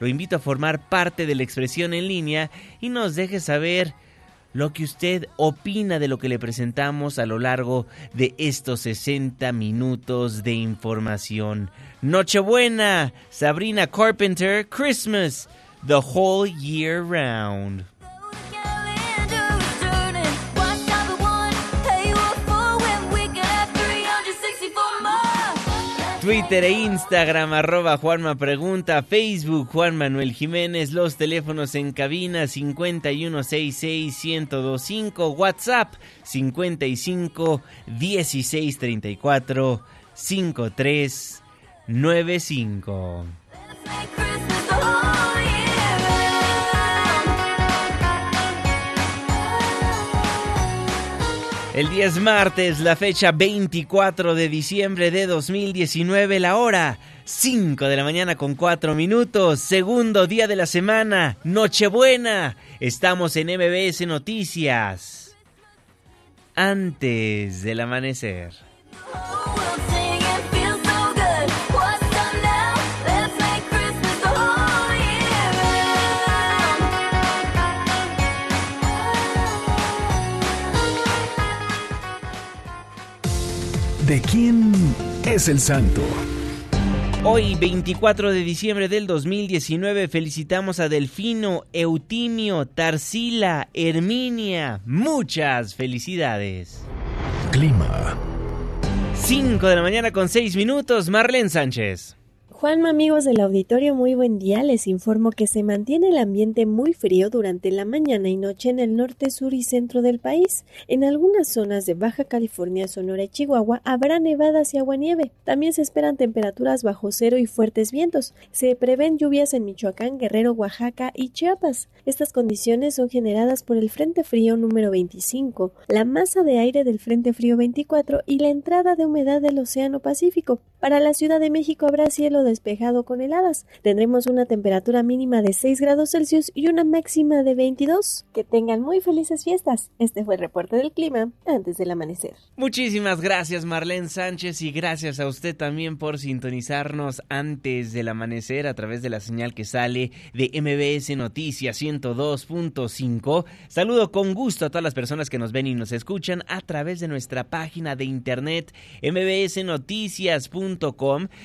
lo invito a formar parte de la expresión en línea y nos deje saber lo que usted opina de lo que le presentamos a lo largo de estos 60 minutos de información. Nochebuena, Sabrina Carpenter, Christmas, the whole year round. Twitter e Instagram, arroba Juanma Pregunta, Facebook Juan Manuel Jiménez, los teléfonos en cabina 5166-1025, WhatsApp 55 16 34 5395. El día es martes, la fecha 24 de diciembre de 2019, la hora 5 de la mañana con 4 minutos, segundo día de la semana, Nochebuena. Estamos en MBS Noticias. Antes del amanecer. ¿De quién es el santo? Hoy, 24 de diciembre del 2019, felicitamos a Delfino, Eutimio, Tarsila, Herminia. Muchas felicidades. Clima. 5 de la mañana con 6 minutos, Marlene Sánchez. Juanma, amigos del auditorio, muy buen día. Les informo que se mantiene el ambiente muy frío durante la mañana y noche en el norte, sur y centro del país. En algunas zonas de Baja California, Sonora y Chihuahua habrá nevadas y aguanieve. También se esperan temperaturas bajo cero y fuertes vientos. Se prevén lluvias en Michoacán, Guerrero, Oaxaca y Chiapas. Estas condiciones son generadas por el Frente Frío número 25, la masa de aire del Frente Frío 24 y la entrada de humedad del Océano Pacífico. Para la Ciudad de México habrá cielo de despejado con heladas. Tendremos una temperatura mínima de 6 grados Celsius y una máxima de 22. Que tengan muy felices fiestas. Este fue el reporte del clima antes del amanecer. Muchísimas gracias Marlene Sánchez y gracias a usted también por sintonizarnos antes del amanecer a través de la señal que sale de MBS Noticias 102.5. Saludo con gusto a todas las personas que nos ven y nos escuchan a través de nuestra página de internet mbsnoticias.com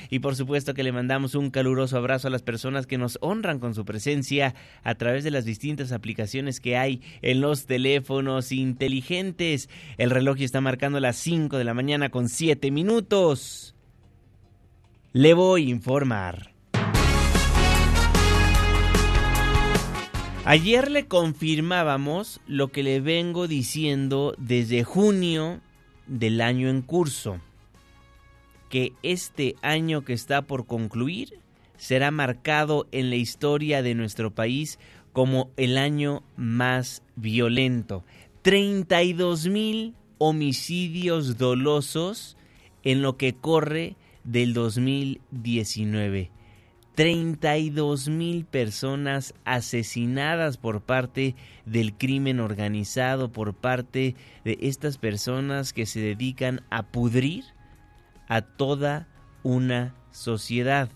y por supuesto que le mandamos un caluroso abrazo a las personas que nos honran con su presencia a través de las distintas aplicaciones que hay en los teléfonos inteligentes. El reloj está marcando las 5 de la mañana con 7 minutos. Le voy a informar. Ayer le confirmábamos lo que le vengo diciendo desde junio del año en curso que este año que está por concluir será marcado en la historia de nuestro país como el año más violento. 32 mil homicidios dolosos en lo que corre del 2019. 32 mil personas asesinadas por parte del crimen organizado, por parte de estas personas que se dedican a pudrir a toda una sociedad.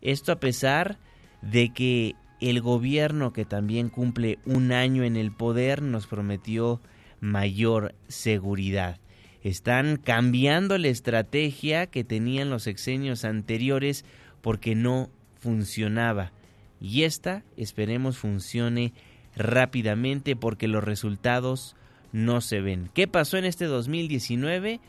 Esto a pesar de que el gobierno que también cumple un año en el poder nos prometió mayor seguridad. Están cambiando la estrategia que tenían los exenios anteriores porque no funcionaba. Y esta esperemos funcione rápidamente porque los resultados no se ven. ¿Qué pasó en este 2019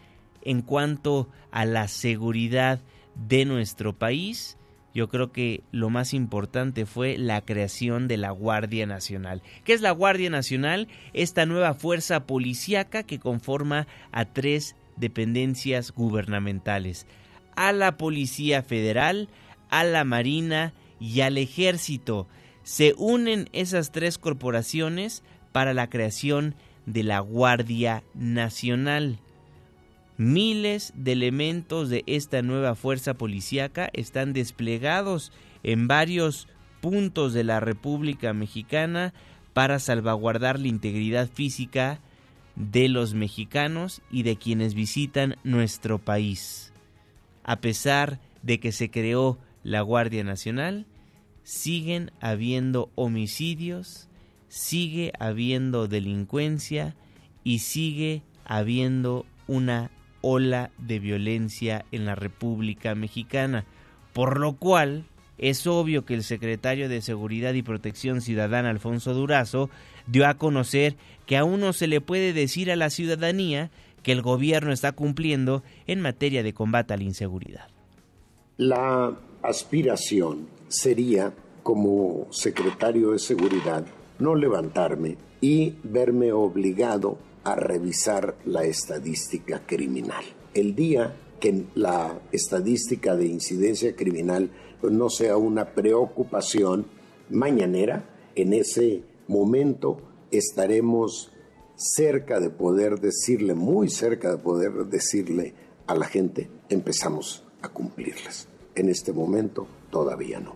en cuanto a la seguridad de nuestro país? Yo creo que lo más importante fue la creación de la Guardia Nacional. ¿Qué es la Guardia Nacional? Esta nueva fuerza policíaca que conforma a tres dependencias gubernamentales. A la Policía Federal, a la Marina y al Ejército. Se unen esas tres corporaciones para la creación de la Guardia Nacional. Miles de elementos de esta nueva fuerza policíaca están desplegados en varios puntos de la República Mexicana para salvaguardar la integridad física de los mexicanos y de quienes visitan nuestro país. A pesar de que se creó la Guardia Nacional, siguen habiendo homicidios, sigue habiendo delincuencia y sigue habiendo una ola de violencia en la República Mexicana, por lo cual es obvio que el secretario de Seguridad y Protección Ciudadana, Alfonso Durazo, dio a conocer que aún no se le puede decir a la ciudadanía que el gobierno está cumpliendo en materia de combate a la inseguridad. La aspiración sería, como secretario de Seguridad, no levantarme y verme obligado a revisar la estadística criminal. El día que la estadística de incidencia criminal no sea una preocupación mañanera, en ese momento estaremos cerca de poder decirle, muy cerca de poder decirle a la gente, empezamos a cumplirlas en este momento todavía no.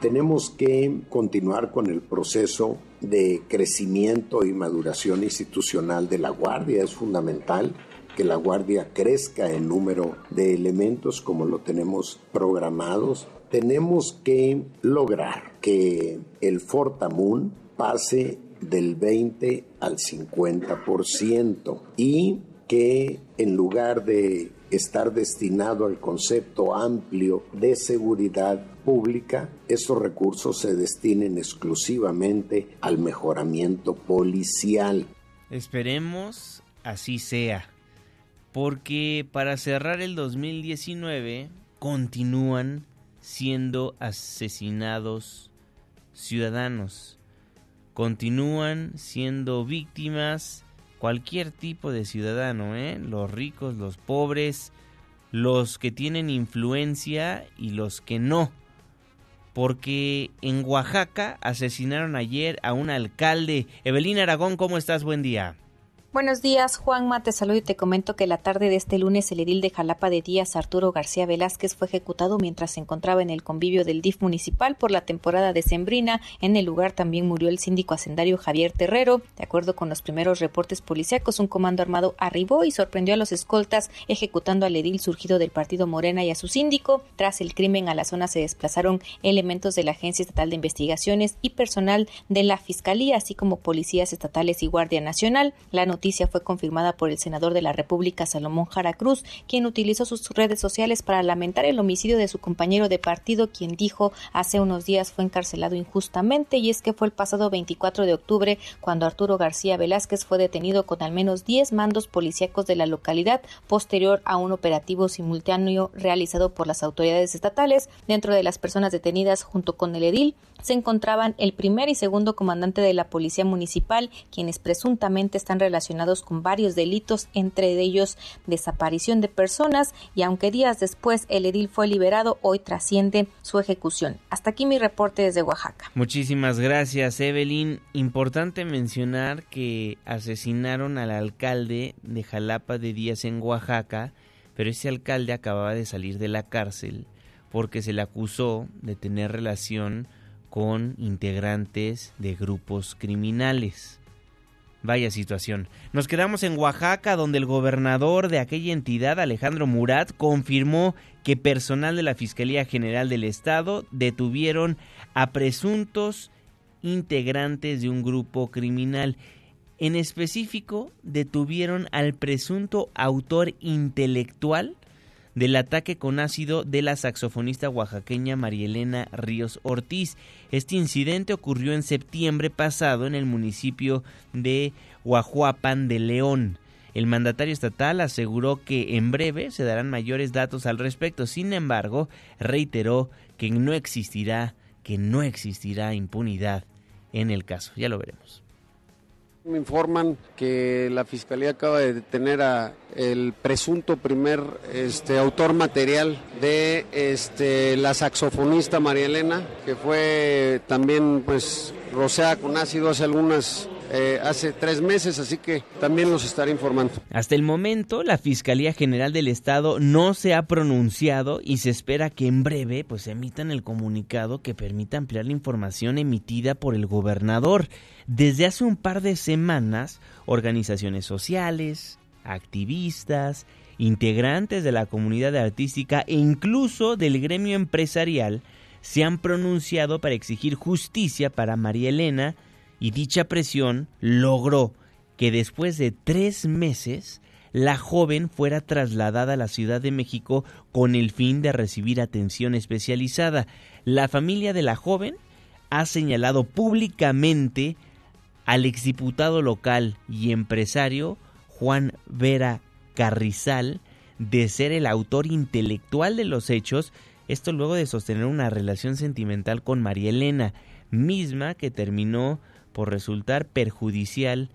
Tenemos que continuar con el proceso de crecimiento y maduración institucional de la Guardia. Es fundamental que la Guardia crezca en número de elementos como lo tenemos programados. Tenemos que lograr que el Fortamun pase del 20 al 50% y que en lugar de estar destinado al concepto amplio de seguridad pública, estos recursos se destinen exclusivamente al mejoramiento policial. Esperemos así sea, porque para cerrar el 2019 continúan siendo asesinados ciudadanos, continúan siendo víctimas cualquier tipo de ciudadano, ¿eh? los ricos, los pobres, los que tienen influencia y los que no. Porque en Oaxaca asesinaron ayer a un alcalde. Evelina Aragón, ¿cómo estás? Buen día. Buenos días, Juanma. Te saludo y te comento que la tarde de este lunes el edil de Jalapa de Díaz, Arturo García Velázquez, fue ejecutado mientras se encontraba en el convivio del DIF municipal por la temporada de Sembrina. En el lugar también murió el síndico hacendario Javier Terrero. De acuerdo con los primeros reportes policíacos, un comando armado arribó y sorprendió a los escoltas ejecutando al edil surgido del partido Morena y a su síndico. Tras el crimen a la zona se desplazaron elementos de la Agencia Estatal de Investigaciones y personal de la Fiscalía, así como policías estatales y Guardia Nacional. La noticia fue confirmada por el senador de la República, Salomón Jara Cruz, quien utilizó sus redes sociales para lamentar el homicidio de su compañero de partido, quien dijo hace unos días fue encarcelado injustamente, y es que fue el pasado 24 de octubre cuando Arturo García Velázquez fue detenido con al menos 10 mandos policíacos de la localidad, posterior a un operativo simultáneo realizado por las autoridades estatales. Dentro de las personas detenidas junto con el edil se encontraban el primer y segundo comandante de la Policía Municipal, quienes presuntamente están relacionados con varios delitos, entre ellos desaparición de personas, y aunque días después el edil fue liberado, hoy trasciende su ejecución. Hasta aquí mi reporte desde Oaxaca. Muchísimas gracias, Evelyn. Importante mencionar que asesinaron al alcalde de Jalapa de Díaz en Oaxaca, pero ese alcalde acababa de salir de la cárcel porque se le acusó de tener relación con integrantes de grupos criminales. Vaya situación. Nos quedamos en Oaxaca, donde el gobernador de aquella entidad, Alejandro Murat, confirmó que personal de la Fiscalía General del Estado detuvieron a presuntos integrantes de un grupo criminal. En específico, detuvieron al presunto autor intelectual del ataque con ácido de la saxofonista oaxaqueña Marielena Ríos Ortiz. Este incidente ocurrió en septiembre pasado en el municipio de Huajuapan de León. El mandatario estatal aseguró que en breve se darán mayores datos al respecto. Sin embargo, reiteró que no existirá, que no existirá impunidad en el caso. Ya lo veremos. Me informan que la fiscalía acaba de detener a el presunto primer este, autor material de este, la saxofonista María Elena, que fue también pues roceada con ácido hace algunas eh, hace tres meses, así que también los estaré informando. Hasta el momento, la Fiscalía General del Estado no se ha pronunciado y se espera que en breve pues emitan el comunicado que permita ampliar la información emitida por el gobernador. Desde hace un par de semanas, organizaciones sociales, activistas, integrantes de la comunidad artística e incluso del gremio empresarial se han pronunciado para exigir justicia para María Elena, y dicha presión logró que después de tres meses la joven fuera trasladada a la Ciudad de México con el fin de recibir atención especializada. La familia de la joven ha señalado públicamente al exdiputado local y empresario Juan Vera Carrizal de ser el autor intelectual de los hechos, esto luego de sostener una relación sentimental con María Elena, misma que terminó por resultar perjudicial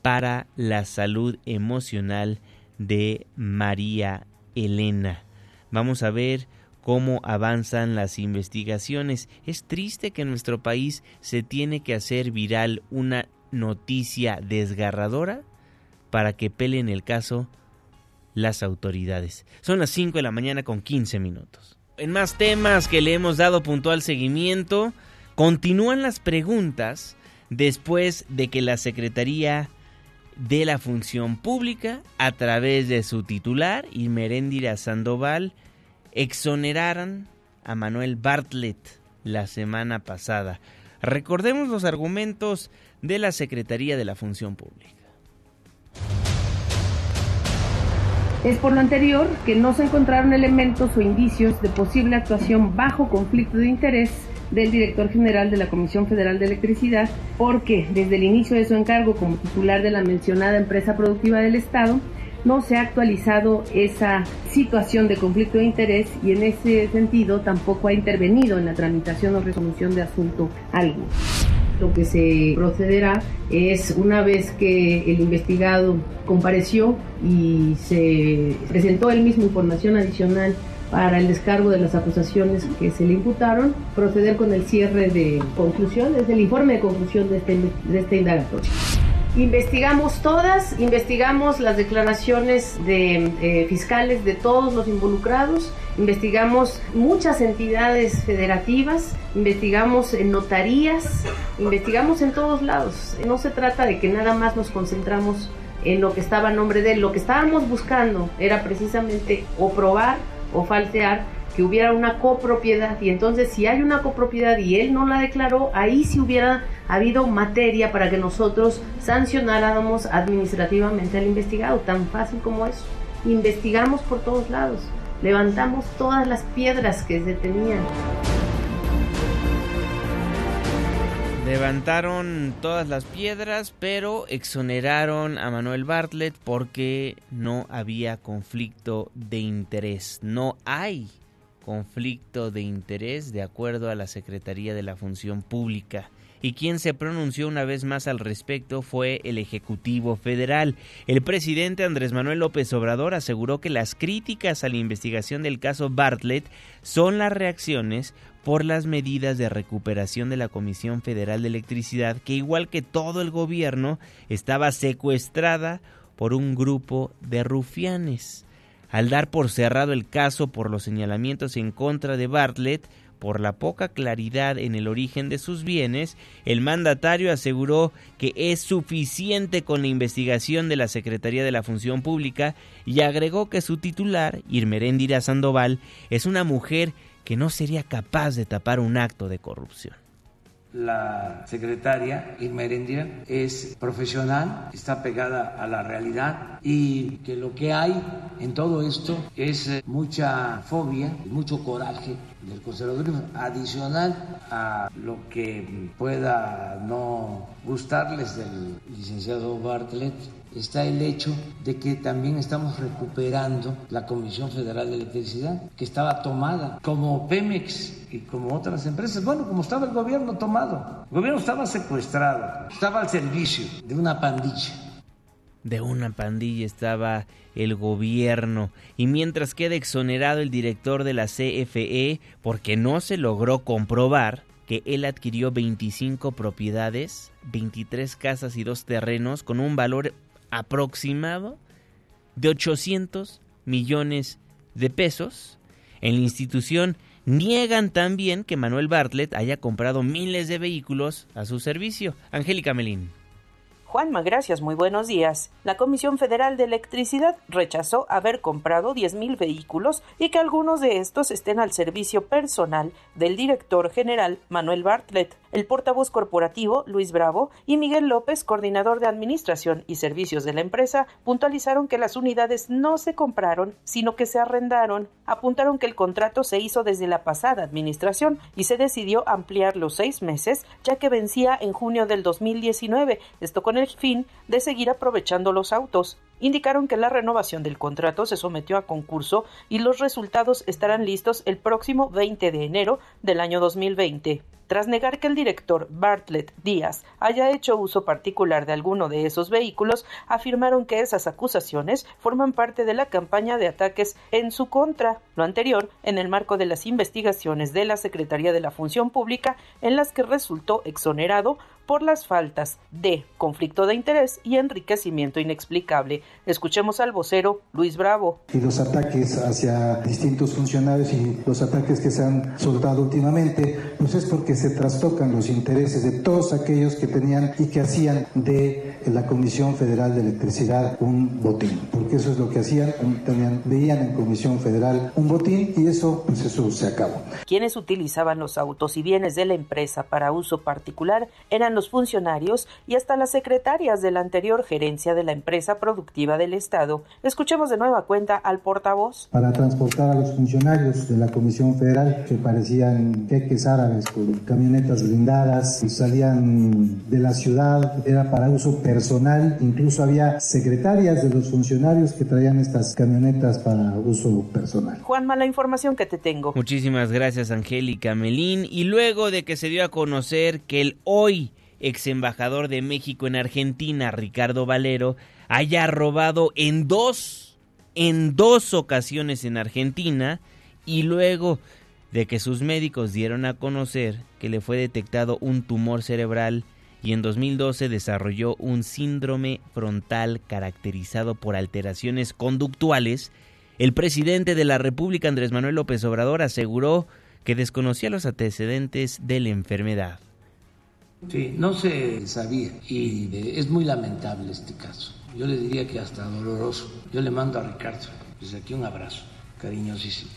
para la salud emocional de María Elena. Vamos a ver cómo avanzan las investigaciones. Es triste que en nuestro país se tiene que hacer viral una noticia desgarradora para que peleen el caso las autoridades. Son las 5 de la mañana con 15 minutos. En más temas que le hemos dado puntual seguimiento, continúan las preguntas después de que la Secretaría de la Función Pública, a través de su titular, Imeréndira Sandoval, exoneraran a Manuel Bartlett la semana pasada. Recordemos los argumentos de la Secretaría de la Función Pública. Es por lo anterior que no se encontraron elementos o indicios de posible actuación bajo conflicto de interés del director general de la Comisión Federal de Electricidad, porque desde el inicio de su encargo como titular de la mencionada empresa productiva del Estado, no se ha actualizado esa situación de conflicto de interés y en ese sentido tampoco ha intervenido en la tramitación o resolución de asunto alguno. Lo que se procederá es una vez que el investigado compareció y se presentó él mismo información adicional para el descargo de las acusaciones que se le imputaron, proceder con el cierre de conclusión, es el informe de conclusión de este, de este indagatorio. Investigamos todas, investigamos las declaraciones de eh, fiscales de todos los involucrados, investigamos muchas entidades federativas, investigamos en notarías, investigamos en todos lados. No se trata de que nada más nos concentramos en lo que estaba a nombre de él, lo que estábamos buscando era precisamente o probar o falsear que hubiera una copropiedad y entonces si hay una copropiedad y él no la declaró, ahí sí hubiera habido materia para que nosotros sancionáramos administrativamente al investigado, tan fácil como eso. Investigamos por todos lados, levantamos todas las piedras que se tenían. Levantaron todas las piedras, pero exoneraron a Manuel Bartlett porque no había conflicto de interés. No hay conflicto de interés de acuerdo a la Secretaría de la Función Pública y quien se pronunció una vez más al respecto fue el Ejecutivo Federal. El presidente Andrés Manuel López Obrador aseguró que las críticas a la investigación del caso Bartlett son las reacciones por las medidas de recuperación de la Comisión Federal de Electricidad, que igual que todo el gobierno, estaba secuestrada por un grupo de rufianes. Al dar por cerrado el caso por los señalamientos en contra de Bartlett, por la poca claridad en el origen de sus bienes, el mandatario aseguró que es suficiente con la investigación de la Secretaría de la Función Pública y agregó que su titular, Irmeréndira Sandoval, es una mujer que no sería capaz de tapar un acto de corrupción. La secretaria Irma Erendira es profesional, está pegada a la realidad y que lo que hay en todo esto es eh, mucha fobia, mucho coraje del conservadurismo, adicional a lo que pueda no gustarles del licenciado Bartlett, está el hecho de que también estamos recuperando la Comisión Federal de Electricidad, que estaba tomada como Pemex y como otras empresas. Bueno, como estaba el gobierno tomado, el gobierno estaba secuestrado, estaba al servicio de una pandilla. De una pandilla estaba el gobierno y mientras queda exonerado el director de la CFE porque no se logró comprobar que él adquirió 25 propiedades, 23 casas y dos terrenos con un valor aproximado de 800 millones de pesos. En la institución niegan también que Manuel Bartlett haya comprado miles de vehículos a su servicio. Angélica Melín. Juanma, gracias, muy buenos días. La Comisión Federal de Electricidad rechazó haber comprado 10.000 vehículos y que algunos de estos estén al servicio personal del director general Manuel Bartlett. El portavoz corporativo, Luis Bravo, y Miguel López, coordinador de Administración y Servicios de la empresa, puntualizaron que las unidades no se compraron, sino que se arrendaron. Apuntaron que el contrato se hizo desde la pasada administración y se decidió ampliar los seis meses, ya que vencía en junio del 2019, esto con el fin de seguir aprovechando los autos. Indicaron que la renovación del contrato se sometió a concurso y los resultados estarán listos el próximo 20 de enero del año 2020. Tras negar que el director Bartlett Díaz haya hecho uso particular de alguno de esos vehículos, afirmaron que esas acusaciones forman parte de la campaña de ataques en su contra, lo anterior en el marco de las investigaciones de la Secretaría de la Función Pública en las que resultó exonerado por las faltas de conflicto de interés y enriquecimiento inexplicable. Escuchemos al vocero Luis Bravo. Y los ataques hacia distintos funcionarios y los ataques que se han soltado últimamente, pues es porque se trastocan los intereses de todos aquellos que tenían y que hacían de la Comisión Federal de Electricidad un botín, porque eso es lo que hacían, tenían, veían en Comisión Federal un botín y eso, pues eso se acabó. Quienes utilizaban los autos y bienes de la empresa para uso particular eran los funcionarios y hasta las secretarias de la anterior gerencia de la empresa productiva del Estado. Escuchemos de nueva cuenta al portavoz. Para transportar a los funcionarios de la Comisión Federal que parecían jeques árabes con camionetas blindadas, salían de la ciudad, era para uso personal, incluso había secretarias de los funcionarios que traían estas camionetas para uso personal. Juanma, la información que te tengo. Muchísimas gracias Angélica Melín y luego de que se dio a conocer que el hoy ex embajador de México en Argentina, Ricardo Valero, haya robado en dos, en dos ocasiones en Argentina y luego de que sus médicos dieron a conocer que le fue detectado un tumor cerebral y en 2012 desarrolló un síndrome frontal caracterizado por alteraciones conductuales, el presidente de la República Andrés Manuel López Obrador aseguró que desconocía los antecedentes de la enfermedad. Sí, no se sabía y es muy lamentable este caso. Yo le diría que hasta doloroso. Yo le mando a Ricardo desde aquí un abrazo cariñosísimo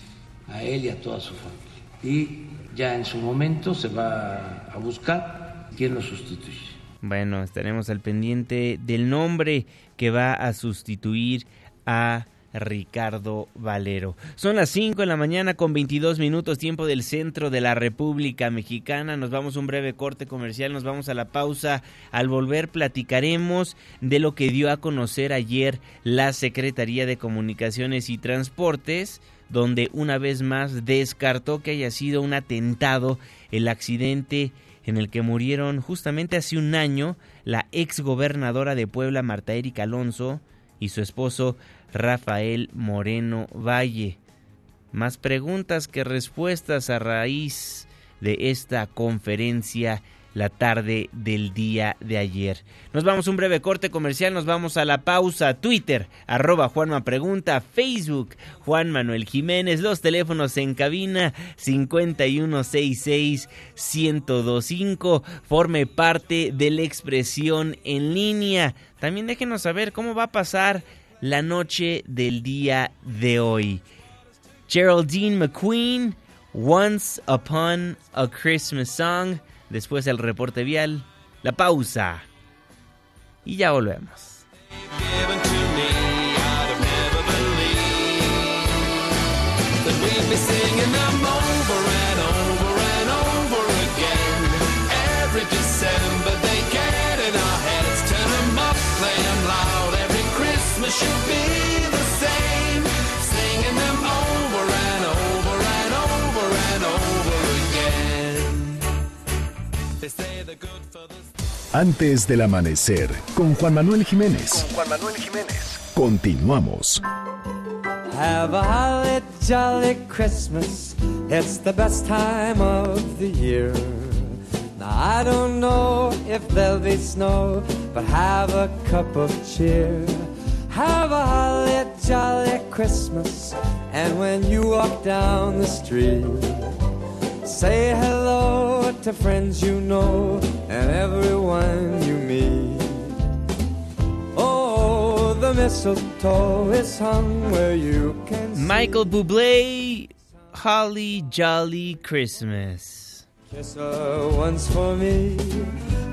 a él y a toda su familia. Y ya en su momento se va a buscar quién lo sustituye. Bueno, estaremos al pendiente del nombre que va a sustituir a Ricardo Valero. Son las 5 de la mañana con 22 minutos tiempo del centro de la República Mexicana. Nos vamos a un breve corte comercial, nos vamos a la pausa. Al volver platicaremos de lo que dio a conocer ayer la Secretaría de Comunicaciones y Transportes donde una vez más descartó que haya sido un atentado el accidente en el que murieron justamente hace un año la ex gobernadora de Puebla Marta Erika Alonso y su esposo Rafael Moreno Valle. Más preguntas que respuestas a raíz de esta conferencia la tarde del día de ayer. Nos vamos a un breve corte comercial, nos vamos a la pausa. Twitter, arroba Juanma Pregunta, Facebook, Juan Manuel Jiménez, los teléfonos en cabina 5166-1025. Forme parte de la expresión en línea. También déjenos saber cómo va a pasar la noche del día de hoy. Geraldine McQueen, Once Upon a Christmas Song. Después el reporte vial, la pausa. Y ya volvemos. Antes del amanecer, con Juan Manuel Jiménez. Con Juan Manuel Jiménez. Continuamos. Have a holly jolly Christmas. It's the best time of the year. Now I don't know if there'll be snow, but have a cup of cheer. Have a holly jolly Christmas. And when you walk down the street, say hello to friends you know and everyone you meet. Oh, the mistletoe is hung where you can see. Michael Bublé, Holly Jolly Christmas. Kiss her once for me.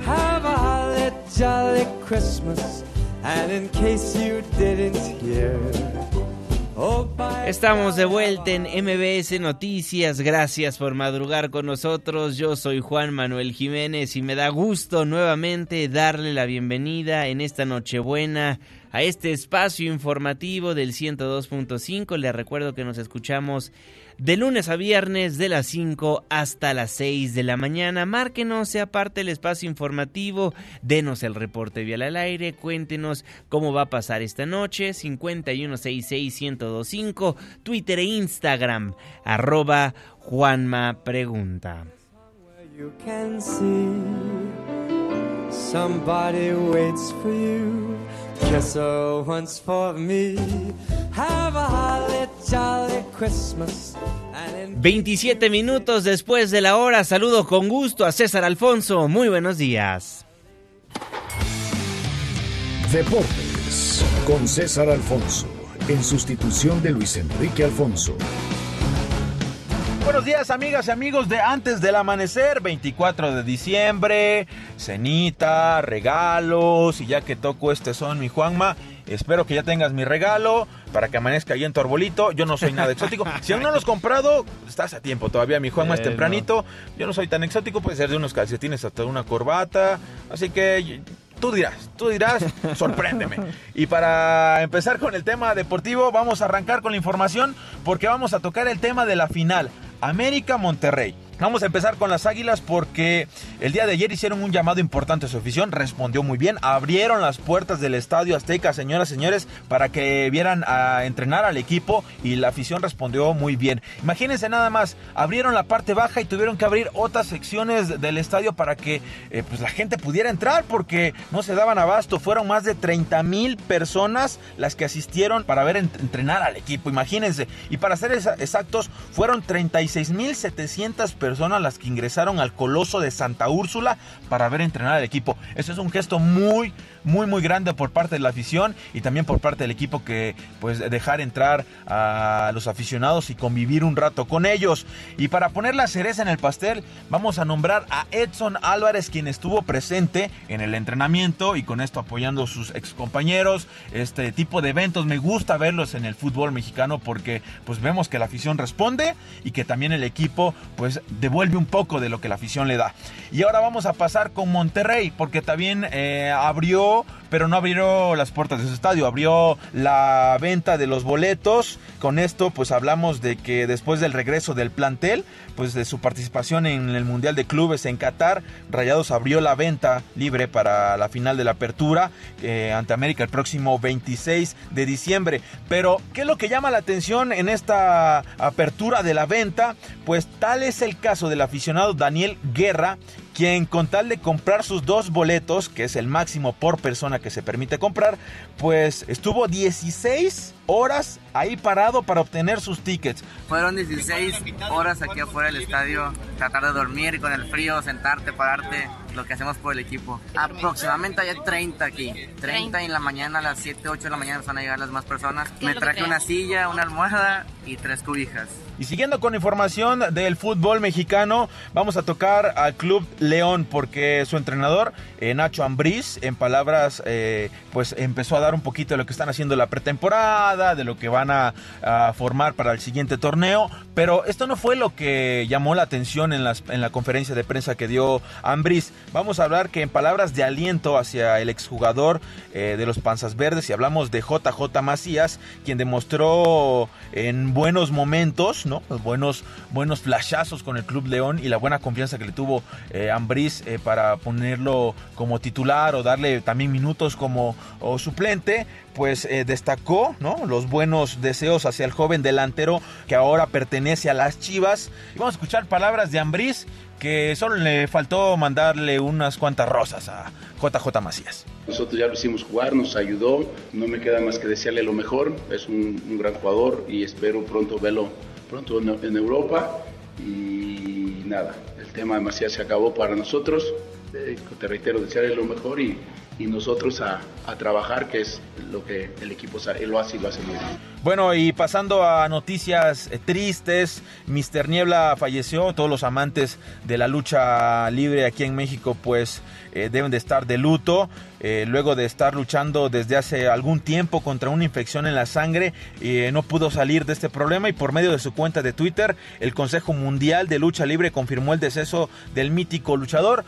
Have a holly jolly Christmas. And in case you didn't hear. Estamos de vuelta en MBS Noticias. Gracias por madrugar con nosotros. Yo soy Juan Manuel Jiménez y me da gusto nuevamente darle la bienvenida en esta Nochebuena a este espacio informativo del 102.5. Les recuerdo que nos escuchamos de lunes a viernes de las 5 hasta las 6 de la mañana. Márquenos, sea parte del espacio informativo, denos el reporte vial al aire, cuéntenos cómo va a pasar esta noche, 51661025, Twitter e Instagram, arroba Juanma Pregunta. somebody waits for you. Kiss her once for me. Have a holly 27 minutos después de la hora, saludo con gusto a César Alfonso. Muy buenos días. Deportes con César Alfonso, en sustitución de Luis Enrique Alfonso. Buenos días amigas y amigos de Antes del Amanecer, 24 de diciembre, cenita, regalos y ya que toco este son mi Juanma, espero que ya tengas mi regalo para que amanezca ahí en tu arbolito, yo no soy nada exótico, si aún no lo has comprado, estás a tiempo todavía, mi es Bueno. tempranito, yo no soy tan exótico, puede ser de unos calcetines hasta una corbata, así que... Tú dirás, tú dirás, sorpréndeme. Y para empezar con el tema deportivo, vamos a arrancar con la información porque vamos a tocar el tema de la final. América Monterrey. Vamos a empezar con las Águilas porque el día de ayer hicieron un llamado importante a su afición, respondió muy bien, abrieron las puertas del Estadio Azteca, señoras y señores, para que vieran a entrenar al equipo y la afición respondió muy bien. Imagínense nada más, abrieron la parte baja y tuvieron que abrir otras secciones del estadio para que eh, pues la gente pudiera entrar porque no se daban abasto, fueron más de 30 mil personas las que asistieron para ver ent- entrenar al equipo, imagínense, y para ser exa- exactos, fueron 36 mil 700 personas las que ingresaron al Coloso de Santa Úrsula para ver entrenar al equipo. Eso es un gesto muy, muy, muy grande por parte de la afición y también por parte del equipo que pues dejar entrar a los aficionados y convivir un rato con ellos. Y para poner la cereza en el pastel, vamos a nombrar a Edson Álvarez, quien estuvo presente en el entrenamiento y con esto apoyando a sus ex compañeros. Este tipo de eventos me gusta verlos en el fútbol mexicano porque pues vemos que la afición responde y que también el equipo pues devuelve un poco de lo que la afición le da. Y ahora vamos a pasar con Monterrey porque también eh, abrió, pero no abrió las puertas de su estadio, abrió la venta de los boletos. Con esto pues hablamos de que después del regreso del plantel, pues de su participación en el Mundial de Clubes en Qatar, Rayados abrió la venta libre para la final de la apertura eh, ante América el próximo 26 de diciembre. Pero, ¿qué es lo que llama la atención en esta apertura de la venta? Pues tal es el caso del aficionado Daniel Guerra, quien con tal de comprar sus dos boletos, que es el máximo por persona que se permite comprar, pues estuvo 16 horas ahí parado para obtener sus tickets. Fueron 16 horas aquí afuera del estadio, tratar de dormir con el frío, sentarte, pararte, lo que hacemos por el equipo. Aproximadamente hay 30 aquí, 30 y en la mañana a las 7, 8 de la mañana van a llegar las más personas. Me traje una silla, una almohada y tres cubijas. Y siguiendo con información del fútbol mexicano, vamos a tocar al Club León porque su entrenador, eh, Nacho Ambriz, en palabras, eh, pues empezó a dar un poquito de lo que están haciendo la pretemporada, de lo que van a, formar para el siguiente torneo, pero esto no fue lo que llamó la atención en, en la conferencia de prensa que dio Ambriz. Vamos a hablar que en palabras de aliento hacia el exjugador eh, de los Panzas Verdes, y hablamos de JJ Macías, quien demostró en buenos momentos, ¿no? Buenos, buenos flashazos con el Club León y la buena confianza que le tuvo eh, eh, para ponerlo como titular o darle también minutos como suplente, pues eh, destacó ¿no? Los buenos deseos hacia el joven delantero que ahora pertenece a las Chivas. Y vamos a escuchar palabras de Ambriz que solo le faltó mandarle unas cuantas rosas a JJ Macías. Nosotros ya lo hicimos jugar, nos ayudó, no me queda más que desearle lo mejor, es un, gran jugador y espero pronto verlo pronto en, Europa y nada, el tema de Macías se acabó para nosotros, eh, te reitero, desearle lo mejor y, y nosotros a, a, trabajar, que es lo que el equipo lo hace y lo hace muy bien. Bueno, y pasando a noticias eh, tristes, Mister Niebla falleció, todos los amantes de la lucha libre aquí en México pues eh, deben de estar de luto. Eh, luego de estar luchando desde hace algún tiempo contra una infección en la sangre, no pudo salir de este problema y por medio de su cuenta de Twitter, el Consejo Mundial de Lucha Libre confirmó el deceso del mítico luchador.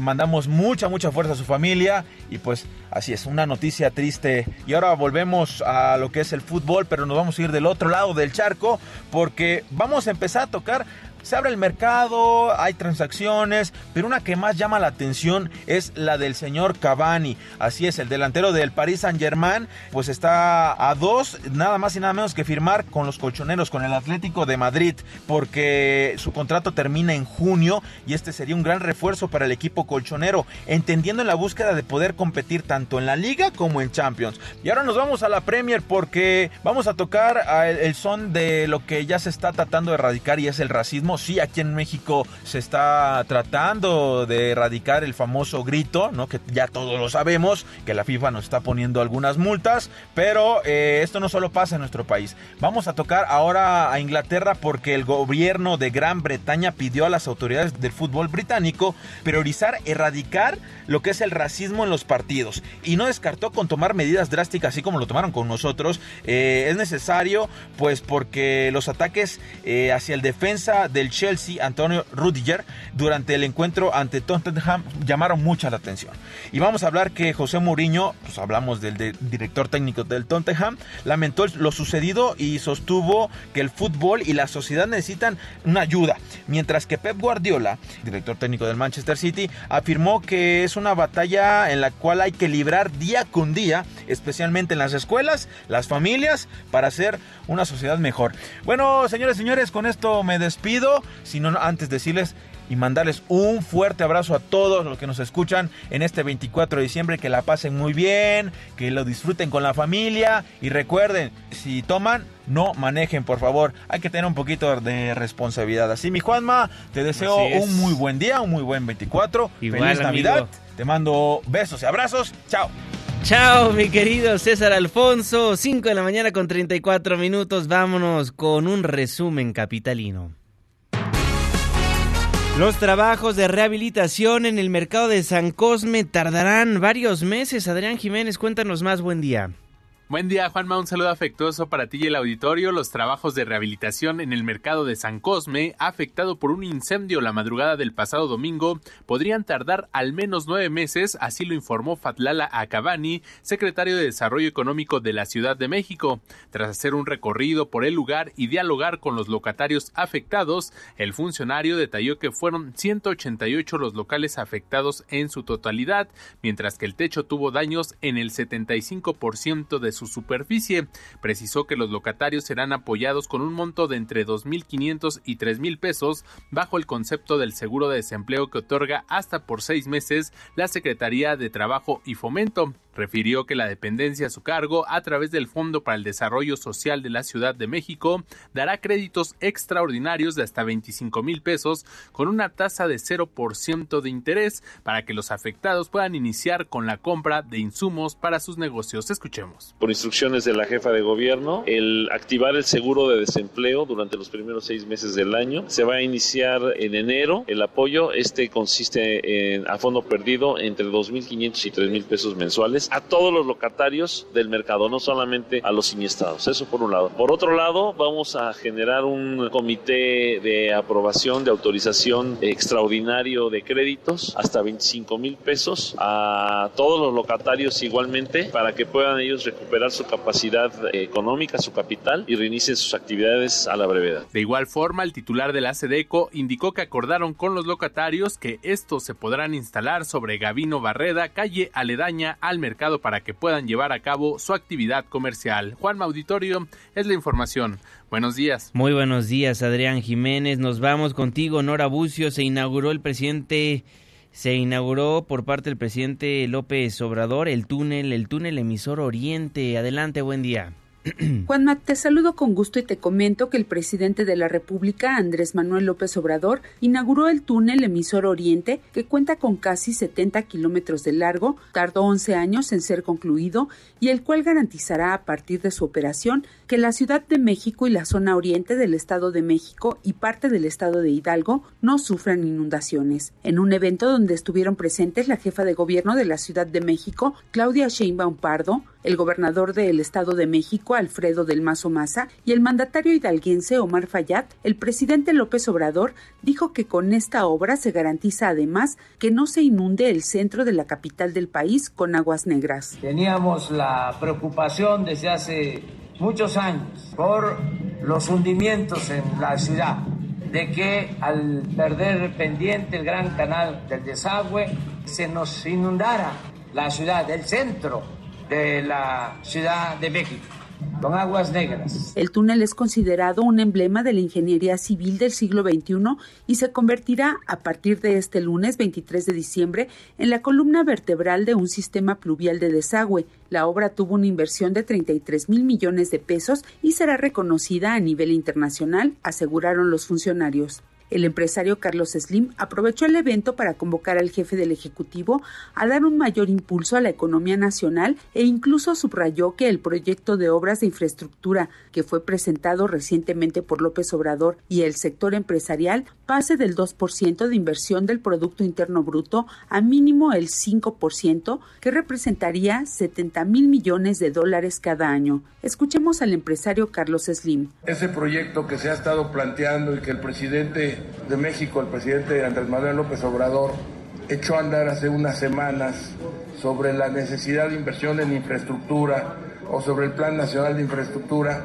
mandamos mucha, mucha fuerza a su familia y pues así es, una noticia triste. Y ahora volvemos a lo que es el fútbol, pero nos vamos a ir del otro lado del charco porque vamos a empezar a tocar se abre el mercado, hay transacciones, pero una que más llama la atención es la del señor Cavani. Así es, el delantero del Paris Saint-Germain, pues está a dos, nada más y nada menos que firmar con los colchoneros, con el Atlético de Madrid, porque su contrato termina en junio y este sería un gran refuerzo para el equipo colchonero, entendiendo en la búsqueda de poder competir tanto en la Liga como en Champions. Y ahora nos vamos a la Premier porque vamos a tocar el son de lo que ya se está tratando de erradicar y es el racismo sí, aquí en México se está tratando de erradicar el famoso grito, ¿no? Que ya todos lo sabemos, que la FIFA nos está poniendo algunas multas, pero eh, esto no solo pasa en nuestro país. Vamos a tocar ahora a Inglaterra porque el gobierno de Gran Bretaña pidió a las autoridades del fútbol británico priorizar, erradicar lo que es el racismo en los partidos y no descartó con tomar medidas drásticas así como lo tomaron con nosotros. Eh, es necesario, pues porque los ataques eh, hacia el defensa del Chelsea, Antonio Rudiger, durante el encuentro ante Tottenham llamaron mucha la atención. Y vamos a hablar que José Mourinho, pues hablamos del director técnico del Tottenham, lamentó lo sucedido y sostuvo que el fútbol y la sociedad necesitan una ayuda, mientras que Pep Guardiola, director técnico del Manchester City, afirmó que es una batalla en la cual hay que librar día con día, especialmente en las escuelas, las familias, para hacer una sociedad mejor. Bueno, señores, señores, con esto me despido sino antes decirles y mandarles un fuerte abrazo a todos los que nos escuchan en este 24 de diciembre, que la pasen muy bien, que lo disfruten con la familia y recuerden, si toman, no manejen, por favor. Hay que tener un poquito de responsabilidad. Así, mi Juanma, te deseo un muy buen día, un muy buen 24. Feliz Navidad. Te mando besos y abrazos. Chao. Chao, mi querido César Alfonso. 5 de la mañana con 34 minutos. Vámonos con un resumen capitalino. Los trabajos de rehabilitación en el mercado de San Cosme tardarán varios meses. Adrián Jiménez, cuéntanos más. Buen día. Buen día, Juanma. Un saludo afectuoso para ti y el auditorio. Los trabajos de rehabilitación en el mercado de San Cosme, afectado por un incendio la madrugada del pasado domingo, podrían tardar al menos nueve meses, así lo informó Fatlala Acabani, secretario de Desarrollo Económico de la Ciudad de México. Tras hacer un recorrido por el lugar y dialogar con los locatarios afectados, el funcionario detalló que fueron 188 los locales afectados en su totalidad, mientras que el techo tuvo daños en el 75% de sus su superficie. Precisó que los locatarios serán apoyados con un monto de entre 2.500 y 3.000 pesos bajo el concepto del seguro de desempleo que otorga hasta por seis meses la Secretaría de Trabajo y Fomento. Refirió que la dependencia a su cargo, a través del Fondo para el Desarrollo Social de la Ciudad de México, dará créditos extraordinarios de hasta 25 mil pesos con una tasa de 0% de interés para que los afectados puedan iniciar con la compra de insumos para sus negocios. Escuchemos. Por instrucciones de la jefa de gobierno, el activar el seguro de desempleo durante los primeros seis meses del año se va a iniciar en enero. El apoyo este consiste en, a fondo perdido entre 2.500 y 3.000 pesos mensuales a todos los locatarios del mercado, no solamente a los siniestados. Eso por un lado. Por otro lado, vamos a generar un comité de aprobación, de autorización extraordinario de créditos hasta 25 mil pesos a todos los locatarios igualmente para que puedan ellos recuperar su capacidad económica, su capital y reinicien sus actividades a la brevedad. De igual forma, el titular de la SEDECO indicó que acordaron con los locatarios que estos se podrán instalar sobre Gavino Barreda, calle aledaña al mercado para que puedan llevar a cabo su actividad comercial. Juan Auditorio es la información. Buenos días. Muy buenos días, Adrián Jiménez. Nos vamos contigo, Nora Bucio. Se inauguró el presidente se inauguró por parte del presidente López Obrador el túnel, el túnel emisor Oriente. Adelante, buen día. Juanma, te saludo con gusto y te comento que el presidente de la República, Andrés Manuel López Obrador, inauguró el túnel emisor Oriente, que cuenta con casi 70 kilómetros de largo, tardó 11 años en ser concluido y el cual garantizará a partir de su operación que la Ciudad de México y la zona oriente del Estado de México y parte del Estado de Hidalgo no sufran inundaciones. En un evento donde estuvieron presentes la jefa de gobierno de la Ciudad de México, Claudia Sheinbaum Pardo, el gobernador del Estado de México, Alfredo del Mazo Maza, y el mandatario hidalguense Omar Fayad, el presidente López Obrador dijo que con esta obra se garantiza además que no se inunde el centro de la capital del país con aguas negras. Teníamos la preocupación desde hace muchos años por los hundimientos en la ciudad, de que al perder pendiente el gran canal del desagüe se nos inundara la ciudad, el centro de la Ciudad de México con aguas negras. El túnel es considerado un emblema de la ingeniería civil del siglo XXI y se convertirá a partir de este lunes 23 de diciembre en la columna vertebral de un sistema pluvial de desagüe. La obra tuvo una inversión de 33 mil millones de pesos y será reconocida a nivel internacional, aseguraron los funcionarios. El empresario Carlos Slim aprovechó el evento para convocar al jefe del Ejecutivo a dar un mayor impulso a la economía nacional e incluso subrayó que el proyecto de obras de infraestructura que fue presentado recientemente por López Obrador y el sector empresarial pase del 2% de inversión del Producto Interno Bruto a mínimo el 5%, que representaría 70 mil millones de dólares cada año. Escuchemos al empresario Carlos Slim. Ese proyecto que se ha estado planteando y que el presidente de México, el presidente Andrés Manuel López Obrador, echó a andar hace unas semanas sobre la necesidad de inversión en infraestructura o sobre el Plan Nacional de Infraestructura,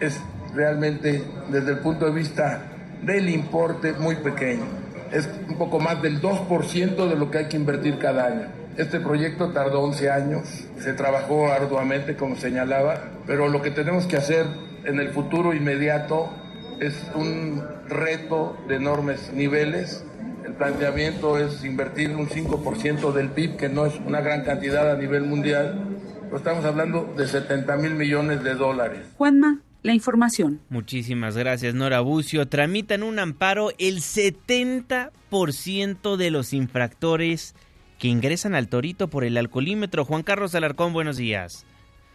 es realmente desde el punto de vista del importe muy pequeño. Es un poco más del 2% de lo que hay que invertir cada año. Este proyecto tardó 11 años, se trabajó arduamente, como señalaba, pero lo que tenemos que hacer en el futuro inmediato es un reto de enormes niveles. El planteamiento es invertir un 5% del PIB, que no es una gran cantidad a nivel mundial. Pero estamos hablando de 70 mil millones de dólares. Juanma, la información. Muchísimas gracias, Nora Bucio. Tramitan un amparo el 70% de los infractores que ingresan al Torito por el alcoholímetro. Juan Carlos Alarcón, buenos días.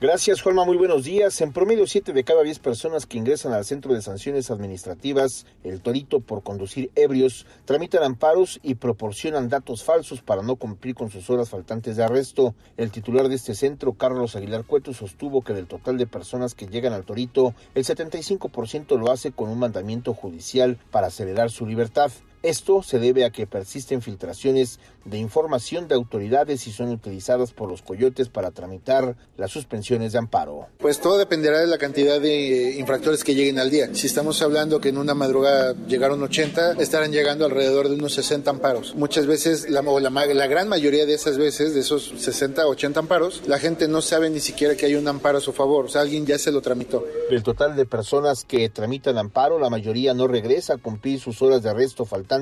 Gracias, Juanma. Muy buenos días. En promedio, 7 de cada 10 personas que ingresan al Centro de Sanciones Administrativas, el Torito, por conducir ebrios, tramitan amparos y proporcionan datos falsos para no cumplir con sus horas faltantes de arresto. El titular de este centro, Carlos Aguilar Cueto, sostuvo que del total de personas que llegan al Torito, el 75% lo hace con un mandamiento judicial para acelerar su libertad. Esto se debe a que persisten filtraciones de información de autoridades y son utilizadas por los coyotes para tramitar las suspensiones de amparo. Pues todo dependerá de la cantidad de infractores que lleguen al día. Si estamos hablando que en una madrugada llegaron 80, estarán llegando alrededor de unos 60 amparos. Muchas veces, la, la, la gran mayoría de esas veces, de esos 60, 80 amparos, la gente no sabe ni siquiera que hay un amparo a su favor. O sea, alguien ya se lo tramitó. Del total de personas que tramitan amparo, la mayoría no regresa a cumplir sus horas de arresto faltantes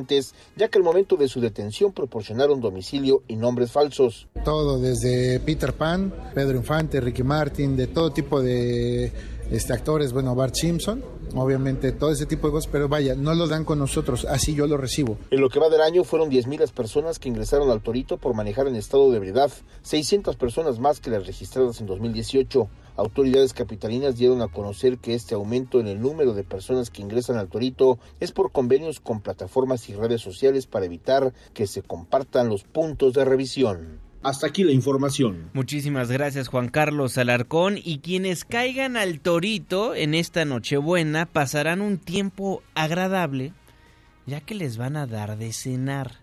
ya que al momento de su detención proporcionaron domicilio y nombres falsos. Todo, desde Peter Pan, Pedro Infante, Ricky Martin, de todo tipo de este, actores, bueno, Bart Simpson, obviamente todo ese tipo de cosas, pero vaya, no lo dan con nosotros, así yo lo recibo. En lo que va del año fueron 10.000 las personas que ingresaron al Torito por manejar en estado de ebriedad, 600 personas más que las registradas en 2018. Autoridades capitalinas dieron a conocer que este aumento en el número de personas que ingresan al Torito es por convenios con plataformas y redes sociales para evitar que se compartan los puntos de revisión. Hasta aquí la información. Muchísimas gracias Juan Carlos Alarcón y quienes caigan al torito en esta Nochebuena pasarán un tiempo agradable ya que les van a dar de cenar.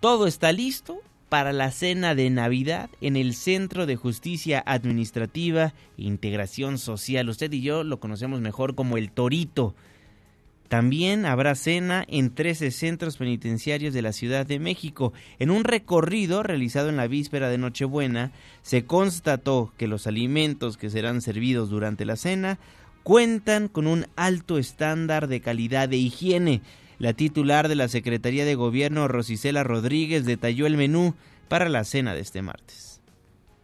Todo está listo para la cena de Navidad en el Centro de Justicia Administrativa e Integración Social. Usted y yo lo conocemos mejor como el Torito. También habrá cena en 13 centros penitenciarios de la Ciudad de México. En un recorrido realizado en la víspera de Nochebuena, se constató que los alimentos que serán servidos durante la cena cuentan con un alto estándar de calidad de higiene la titular de la Secretaría de Gobierno, Rosicela Rodríguez, detalló el menú para la cena de este martes.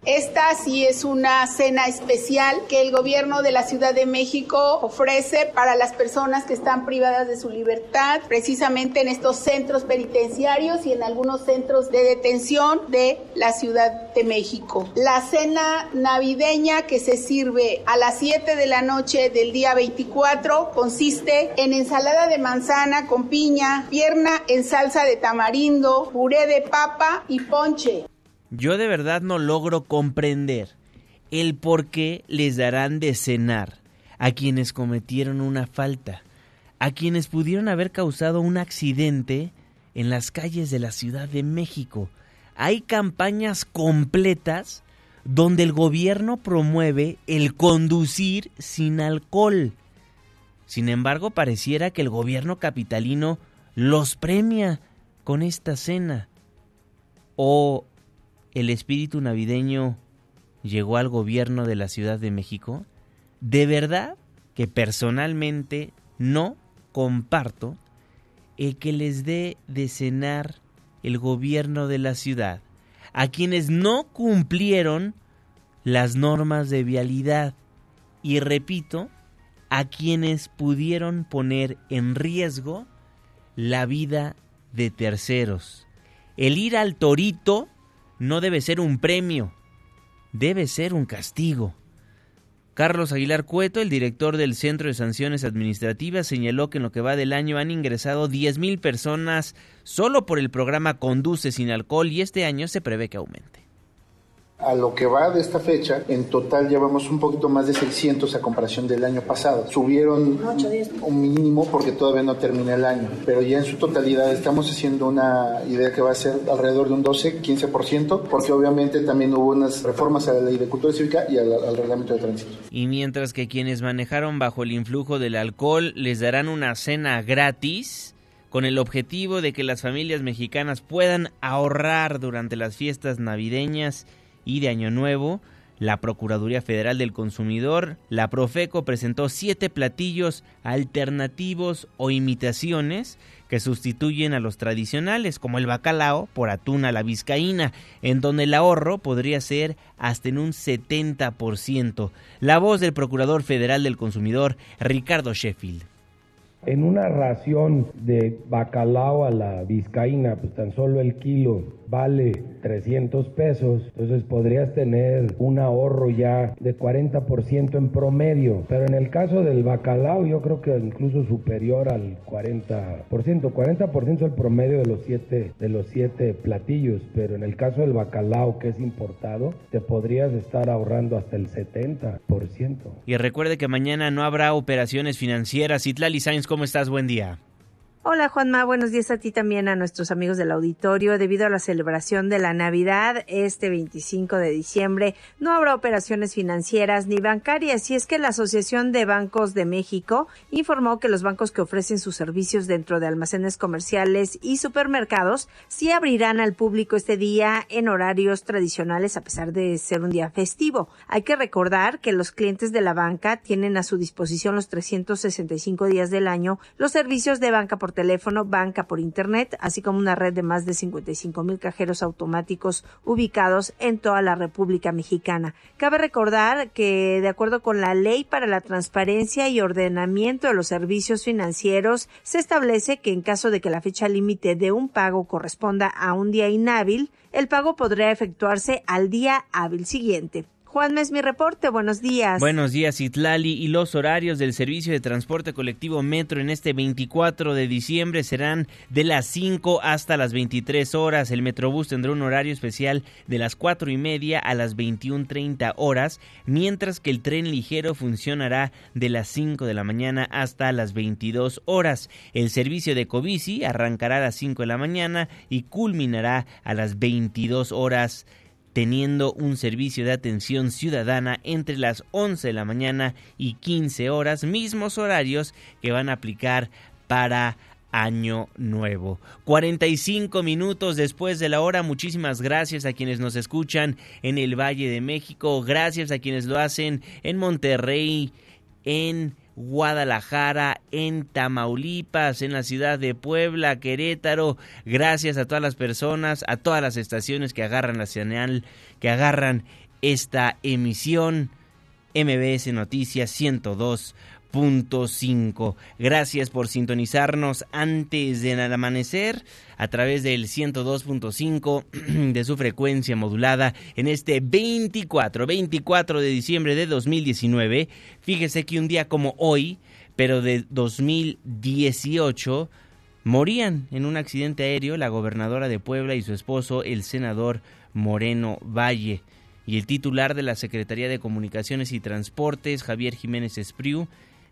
Esta sí es una cena especial que el gobierno de la Ciudad de México ofrece para las personas que están privadas de su libertad, precisamente en estos centros penitenciarios y en algunos centros de detención de la Ciudad de México. La cena navideña que se sirve a las 7 de la noche del día 24 consiste en ensalada de manzana con piña, pierna en salsa de tamarindo, puré de papa y ponche. Yo de verdad no logro comprender el por qué les darán de cenar a quienes cometieron una falta, a quienes pudieron haber causado un accidente en las calles de la Ciudad de México. Hay campañas completas donde el gobierno promueve el conducir sin alcohol. Sin embargo, pareciera que el gobierno capitalino los premia con esta cena. O el espíritu navideño llegó al gobierno de la Ciudad de México? De verdad que personalmente no comparto el que les dé de cenar el gobierno de la ciudad a quienes no cumplieron las normas de vialidad y repito, a quienes pudieron poner en riesgo la vida de terceros. El ir al torito no debe ser un premio, debe ser un castigo. Carlos Aguilar Cueto, el director del Centro de Sanciones Administrativas, señaló que en lo que va del año han ingresado 10.000 personas solo por el programa Conduce sin alcohol y este año se prevé que aumente. A lo que va de esta fecha, en total llevamos un poquito más de 600 a comparación del año pasado. Subieron un mínimo porque todavía no termina el año, pero ya en su totalidad estamos haciendo una idea que va a ser alrededor de un 12-15%, porque obviamente también hubo unas reformas a la ley de cultura cívica y al reglamento de tránsito. Y mientras que quienes manejaron bajo el influjo del alcohol les darán una cena gratis, con el objetivo de que las familias mexicanas puedan ahorrar durante las fiestas navideñas y de Año Nuevo, la Procuraduría Federal del Consumidor, la Profeco, presentó siete platillos alternativos o imitaciones que sustituyen a los tradicionales, como el bacalao por atún a la vizcaína, en donde el ahorro podría ser hasta en un 70%. La voz del Procurador Federal del Consumidor, Ricardo Sheffield. En una ración de bacalao a la vizcaína, pues tan solo el kilo vale 300 pesos, entonces podrías tener un ahorro ya de 40% en promedio, pero en el caso del bacalao yo creo que incluso superior al 40%, 40% es el promedio de los siete de los siete platillos, pero en el caso del bacalao que es importado, te podrías estar ahorrando hasta el 70%. Y recuerde que mañana no habrá operaciones financieras. Itlali Sainz, ¿cómo estás? Buen día. Hola Juanma, buenos días a ti también a nuestros amigos del auditorio. Debido a la celebración de la Navidad este 25 de diciembre, no habrá operaciones financieras ni bancarias y es que la Asociación de Bancos de México informó que los bancos que ofrecen sus servicios dentro de almacenes comerciales y supermercados sí abrirán al público este día en horarios tradicionales a pesar de ser un día festivo. Hay que recordar que los clientes de la banca tienen a su disposición los 365 días del año los servicios de banca por teléfono, banca por Internet, así como una red de más de 55 mil cajeros automáticos ubicados en toda la República Mexicana. Cabe recordar que, de acuerdo con la Ley para la Transparencia y Ordenamiento de los Servicios Financieros, se establece que en caso de que la fecha límite de un pago corresponda a un día inhábil, el pago podrá efectuarse al día hábil siguiente. Juan es mi reporte. Buenos días. Buenos días, Itlali. Y los horarios del servicio de transporte colectivo Metro en este 24 de diciembre serán de las 5 hasta las 23 horas. El Metrobús tendrá un horario especial de las 4 y media a las 21.30 horas, mientras que el tren ligero funcionará de las 5 de la mañana hasta las 22 horas. El servicio de Covici arrancará a las 5 de la mañana y culminará a las 22 horas teniendo un servicio de atención ciudadana entre las 11 de la mañana y 15 horas, mismos horarios que van a aplicar para Año Nuevo. 45 minutos después de la hora, muchísimas gracias a quienes nos escuchan en el Valle de México, gracias a quienes lo hacen en Monterrey, en Guadalajara, en Tamaulipas, en la ciudad de Puebla, Querétaro. Gracias a todas las personas, a todas las estaciones que agarran la señal, que agarran esta emisión. MBS Noticias 102 Gracias por sintonizarnos antes del amanecer a través del 102.5 de su frecuencia modulada en este 24, 24 de diciembre de 2019. Fíjese que un día como hoy, pero de 2018, morían en un accidente aéreo la gobernadora de Puebla y su esposo, el senador Moreno Valle. Y el titular de la Secretaría de Comunicaciones y Transportes, Javier Jiménez Espriu,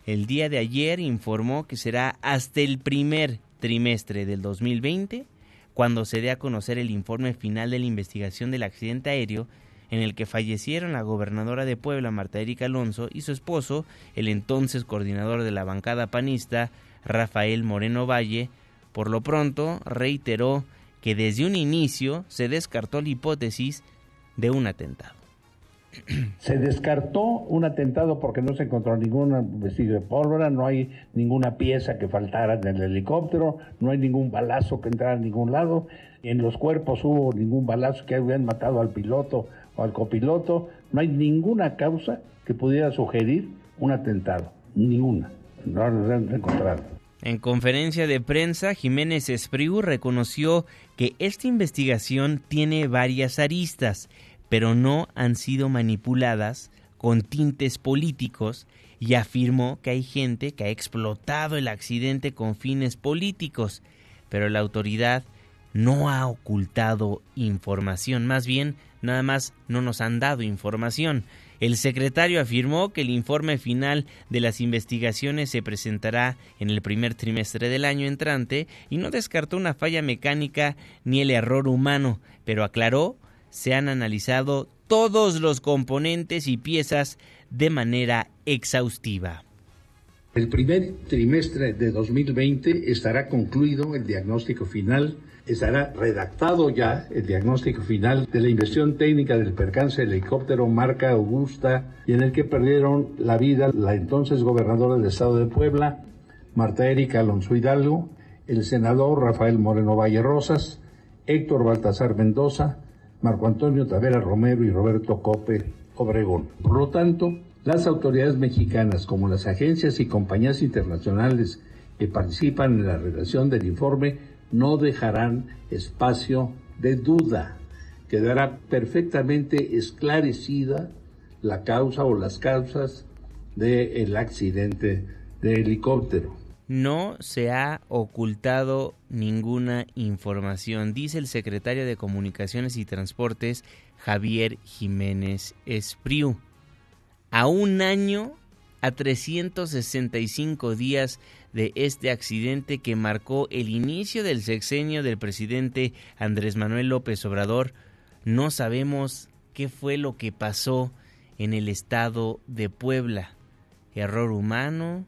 el día de ayer informó que será hasta el primer trimestre del 2020 cuando se dé a conocer el informe final de la investigación del accidente aéreo en el que fallecieron la gobernadora de Puebla, Marta Erika Alonso, y su esposo, el entonces coordinador de la bancada panista, Rafael Moreno Valle. Por lo pronto, reiteró que desde un inicio se descartó la hipótesis de un atentado. Se descartó un atentado porque no se encontró ningún vestido de pólvora, no hay ninguna pieza que faltara en el helicóptero, no hay ningún balazo que entrara a ningún lado, en los cuerpos hubo ningún balazo que hubieran matado al piloto o al copiloto, no hay ninguna causa que pudiera sugerir un atentado, ninguna, no lo han encontrado. En conferencia de prensa, Jiménez Espriu reconoció que esta investigación tiene varias aristas pero no han sido manipuladas con tintes políticos y afirmó que hay gente que ha explotado el accidente con fines políticos, pero la autoridad no ha ocultado información, más bien nada más no nos han dado información. El secretario afirmó que el informe final de las investigaciones se presentará en el primer trimestre del año entrante y no descartó una falla mecánica ni el error humano, pero aclaró se han analizado todos los componentes y piezas de manera exhaustiva. El primer trimestre de 2020 estará concluido el diagnóstico final, estará redactado ya el diagnóstico final de la investigación técnica del percance del helicóptero marca Augusta y en el que perdieron la vida la entonces gobernadora del estado de Puebla, Marta Erika Alonso Hidalgo, el senador Rafael Moreno Valle Rosas, Héctor Baltasar Mendoza, Marco Antonio Tavera Romero y Roberto Cope Obregón. Por lo tanto, las autoridades mexicanas, como las agencias y compañías internacionales que participan en la redacción del informe, no dejarán espacio de duda. Quedará perfectamente esclarecida la causa o las causas del accidente de helicóptero no se ha ocultado ninguna información, dice el secretario de Comunicaciones y Transportes Javier Jiménez Espriu. A un año a 365 días de este accidente que marcó el inicio del sexenio del presidente Andrés Manuel López Obrador. No sabemos qué fue lo que pasó en el estado de Puebla. Error humano,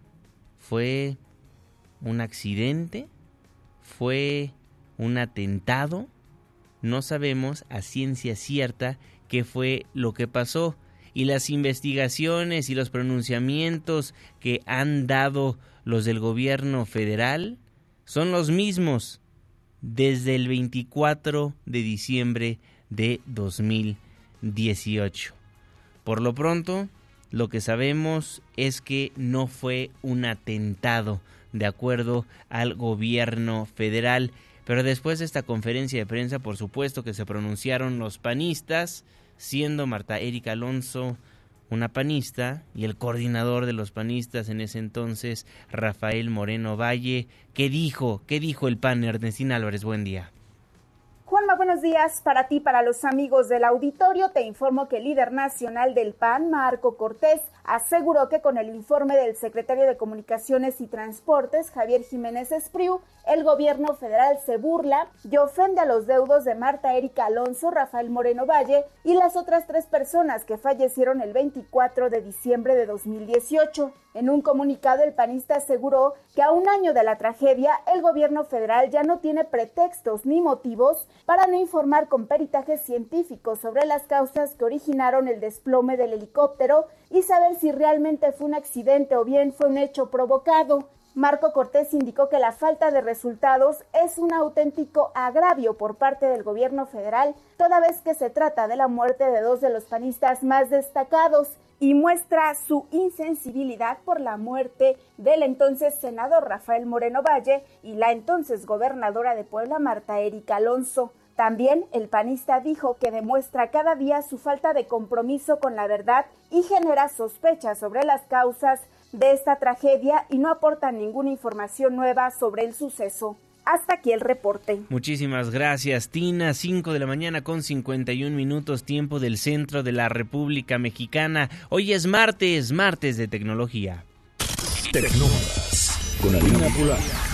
fue un accidente, fue un atentado. No sabemos a ciencia cierta qué fue lo que pasó y las investigaciones y los pronunciamientos que han dado los del gobierno federal son los mismos desde el 24 de diciembre de 2018. Por lo pronto, lo que sabemos es que no fue un atentado, de acuerdo al gobierno federal. Pero después de esta conferencia de prensa, por supuesto que se pronunciaron los panistas, siendo Marta Erika Alonso una panista y el coordinador de los panistas en ese entonces, Rafael Moreno Valle. ¿Qué dijo? ¿Qué dijo el PAN Ernestina Álvarez? Buen día. Juanma, buenos días para ti, para los amigos del auditorio. Te informo que el líder nacional del PAN, Marco Cortés, aseguró que con el informe del secretario de Comunicaciones y Transportes, Javier Jiménez Espriu, el gobierno federal se burla y ofende a los deudos de Marta Erika Alonso, Rafael Moreno Valle y las otras tres personas que fallecieron el 24 de diciembre de 2018. En un comunicado, el panista aseguró que a un año de la tragedia, el gobierno federal ya no tiene pretextos ni motivos para no informar con peritajes científicos sobre las causas que originaron el desplome del helicóptero y saber si realmente fue un accidente o bien fue un hecho provocado. Marco Cortés indicó que la falta de resultados es un auténtico agravio por parte del gobierno federal, toda vez que se trata de la muerte de dos de los panistas más destacados y muestra su insensibilidad por la muerte del entonces senador Rafael Moreno Valle y la entonces gobernadora de Puebla Marta Erika Alonso. También el panista dijo que demuestra cada día su falta de compromiso con la verdad y genera sospechas sobre las causas de esta tragedia y no aporta ninguna información nueva sobre el suceso. Hasta aquí el reporte. Muchísimas gracias, Tina. 5 de la mañana con 51 minutos, tiempo del centro de la República Mexicana. Hoy es martes, martes de tecnología. Tecnólogas con Alina Polar.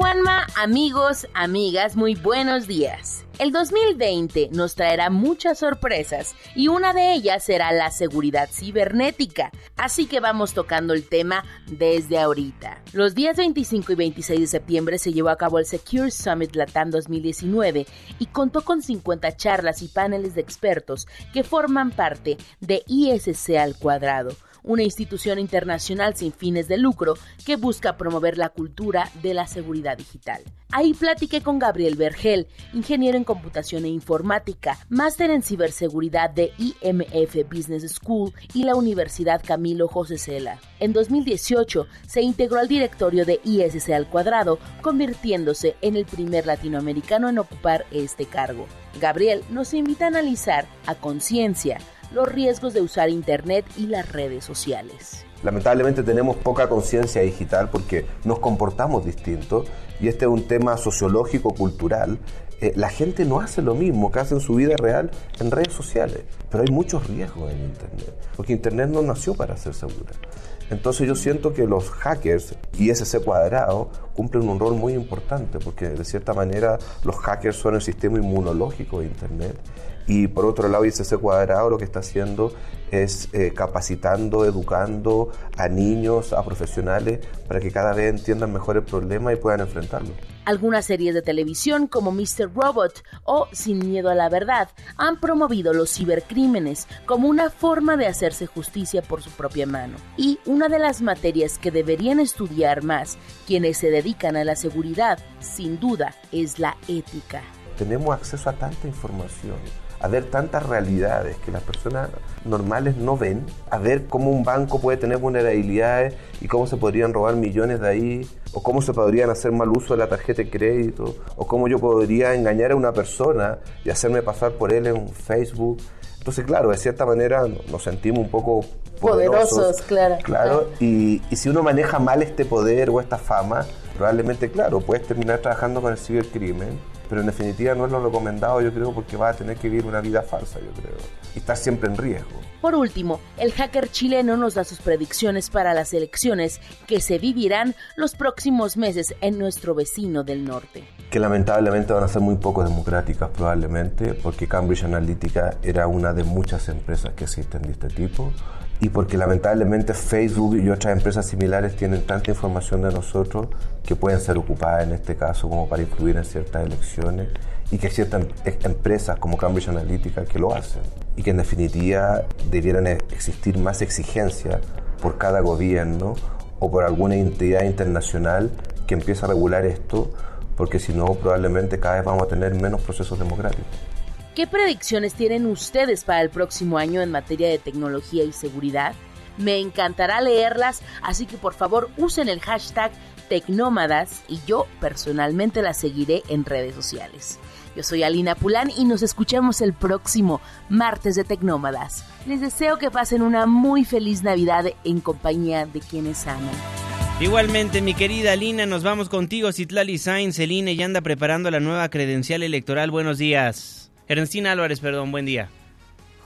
Juanma, amigos, amigas, muy buenos días. El 2020 nos traerá muchas sorpresas y una de ellas será la seguridad cibernética, así que vamos tocando el tema desde ahorita. Los días 25 y 26 de septiembre se llevó a cabo el Secure Summit Latam 2019 y contó con 50 charlas y paneles de expertos que forman parte de ISC al cuadrado una institución internacional sin fines de lucro que busca promover la cultura de la seguridad digital. Ahí platiqué con Gabriel Vergel, ingeniero en computación e informática, máster en ciberseguridad de IMF Business School y la Universidad Camilo José Cela. En 2018 se integró al directorio de ISC al cuadrado, convirtiéndose en el primer latinoamericano en ocupar este cargo. Gabriel nos invita a analizar a conciencia los riesgos de usar Internet y las redes sociales. Lamentablemente tenemos poca conciencia digital porque nos comportamos distinto y este es un tema sociológico, cultural. Eh, la gente no hace lo mismo que hace en su vida real en redes sociales, pero hay muchos riesgos en Internet, porque Internet no nació para ser segura. Entonces yo siento que los hackers y ese cuadrado cumplen un rol muy importante porque de cierta manera los hackers son el sistema inmunológico de Internet y por otro lado ISC cuadrado lo que está haciendo es eh, capacitando, educando a niños, a profesionales para que cada vez entiendan mejor el problema y puedan enfrentarlo. Algunas series de televisión como Mr. Robot o Sin Miedo a la Verdad han promovido los cibercrímenes como una forma de hacerse justicia por su propia mano. Y una de las materias que deberían estudiar más quienes se dedican a la seguridad, sin duda, es la ética. Tenemos acceso a tanta información a ver tantas realidades que las personas normales no ven, a ver cómo un banco puede tener vulnerabilidades y cómo se podrían robar millones de ahí, o cómo se podrían hacer mal uso de la tarjeta de crédito, o cómo yo podría engañar a una persona y hacerme pasar por él en Facebook. Entonces, claro, de cierta manera nos sentimos un poco poderosos, claro. Claro, y, y, si uno maneja mal este poder o esta fama, probablemente, claro, puedes terminar trabajando con el cibercrimen pero en definitiva no es lo recomendado, yo creo, porque va a tener que vivir una vida falsa, yo creo, y estar siempre en riesgo. Por último, el hacker chileno nos da sus predicciones para las elecciones que se vivirán los próximos meses en nuestro vecino del norte. Que lamentablemente van a ser muy poco democráticas probablemente, porque Cambridge Analytica era una de muchas empresas que existen de este tipo y porque lamentablemente Facebook y otras empresas similares tienen tanta información de nosotros que pueden ser ocupadas en este caso como para influir en ciertas elecciones y que ciertas em-, empresas como Cambridge Analytica que lo hacen y que en definitiva debieran e-, existir más exigencia por cada gobierno o por alguna entidad internacional que empiece a regular esto porque si no probablemente cada vez vamos a tener menos procesos democráticos. ¿Qué predicciones tienen ustedes para el próximo año en materia de tecnología y seguridad? Me encantará leerlas, así que por favor usen el hashtag Tecnómadas y yo personalmente las seguiré en redes sociales. Yo soy Alina Pulán y nos escuchamos el próximo martes de Tecnómadas. Les deseo que pasen una muy feliz Navidad en compañía de quienes aman. Igualmente, mi querida Alina, nos vamos contigo. Citlali Sainz, el INE ya anda preparando la nueva credencial electoral. Buenos días. Ernestina Álvarez, perdón, buen día.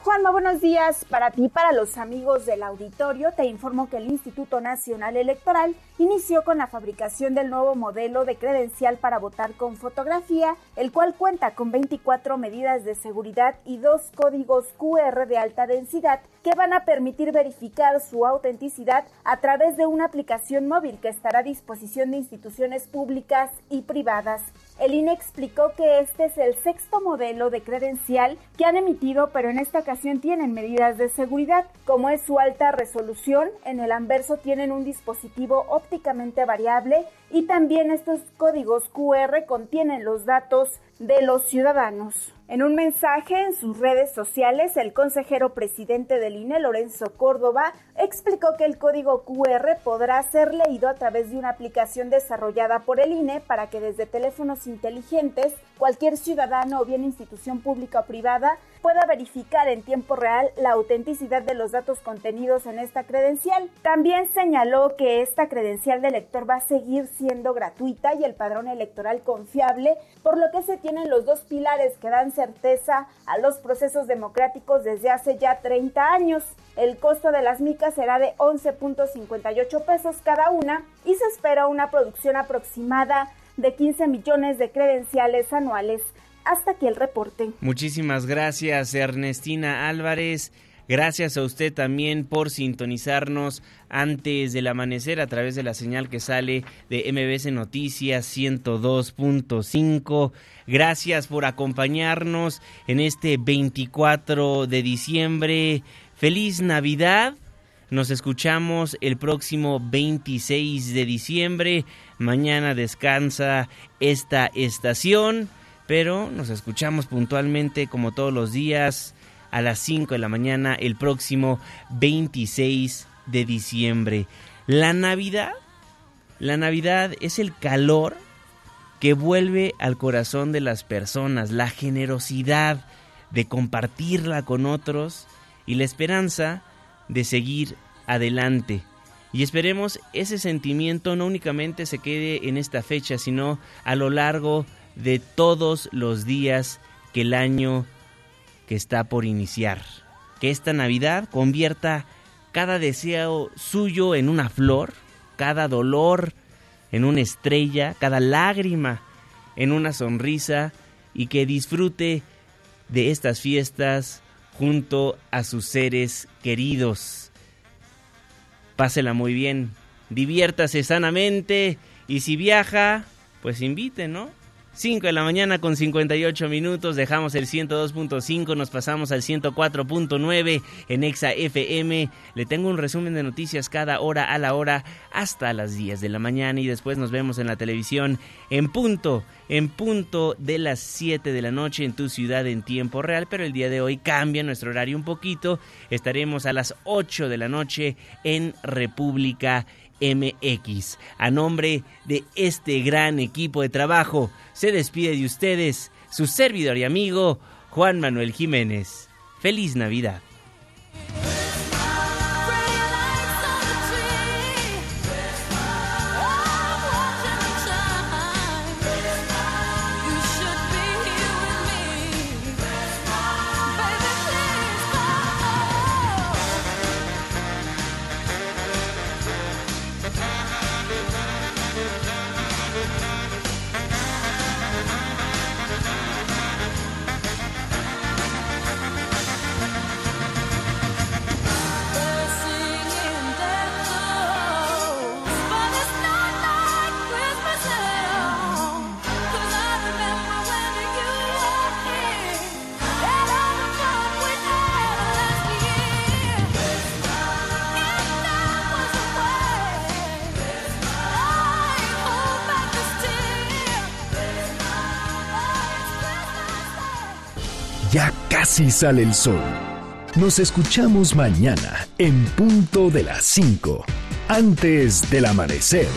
Juanma, buenos días. Para ti, para los amigos del auditorio, te informo que el Instituto Nacional Electoral inició con la fabricación del nuevo modelo de credencial para votar con fotografía, el cual cuenta con 24 medidas de seguridad y dos códigos QR de alta densidad que van a permitir verificar su autenticidad a través de una aplicación móvil que estará a disposición de instituciones públicas y privadas. El INE explicó que este es el sexto modelo de credencial que han emitido, pero en esta ocasión tienen medidas de seguridad, como es su alta resolución, en el anverso tienen un dispositivo ópticamente variable y también estos códigos QR contienen los datos de los ciudadanos. En un mensaje en sus redes sociales, el consejero presidente del INE, Lorenzo Córdoba, explicó que el código QR podrá ser leído a través de una aplicación desarrollada por el INE para que desde teléfonos inteligentes cualquier ciudadano o bien institución pública o privada pueda verificar en tiempo real la autenticidad de los datos contenidos en esta credencial. También señaló que esta credencial de elector va a seguir siendo gratuita y el padrón electoral confiable, por lo que se tienen los dos pilares que dan certeza a los procesos democráticos desde hace ya 30 años. El costo de las micas será de 11.58 pesos cada una y se espera una producción aproximada de 15 millones de credenciales anuales. Hasta aquí el reporte. Muchísimas gracias, Ernestina Álvarez. Gracias a usted también por sintonizarnos antes del amanecer a través de la señal que sale de MBS Noticias 102.5. Gracias por acompañarnos en este 24 de diciembre. Feliz Navidad. Nos escuchamos el próximo 26 de diciembre. Mañana descansa esta estación, pero nos escuchamos puntualmente como todos los días a las 5 de la mañana el próximo 26 de diciembre. La Navidad, la Navidad es el calor que vuelve al corazón de las personas, la generosidad de compartirla con otros y la esperanza de seguir adelante. Y esperemos ese sentimiento no únicamente se quede en esta fecha, sino a lo largo de todos los días que el año que está por iniciar. Que esta Navidad convierta cada deseo suyo en una flor, cada dolor en una estrella, cada lágrima en una sonrisa y que disfrute de estas fiestas junto a sus seres queridos. Pásela muy bien, diviértase sanamente y si viaja, pues invite, ¿no? 5 de la mañana con 58 minutos, dejamos el 102.5, nos pasamos al 104.9 en Exa FM. Le tengo un resumen de noticias cada hora a la hora hasta las 10 de la mañana y después nos vemos en la televisión en punto, en punto de las 7 de la noche en tu ciudad en tiempo real, pero el día de hoy cambia nuestro horario un poquito. Estaremos a las 8 de la noche en República MX. A nombre de este gran equipo de trabajo, se despide de ustedes su servidor y amigo Juan Manuel Jiménez. Feliz Navidad. Casi sale el sol. Nos escuchamos mañana en punto de las 5, antes del amanecer.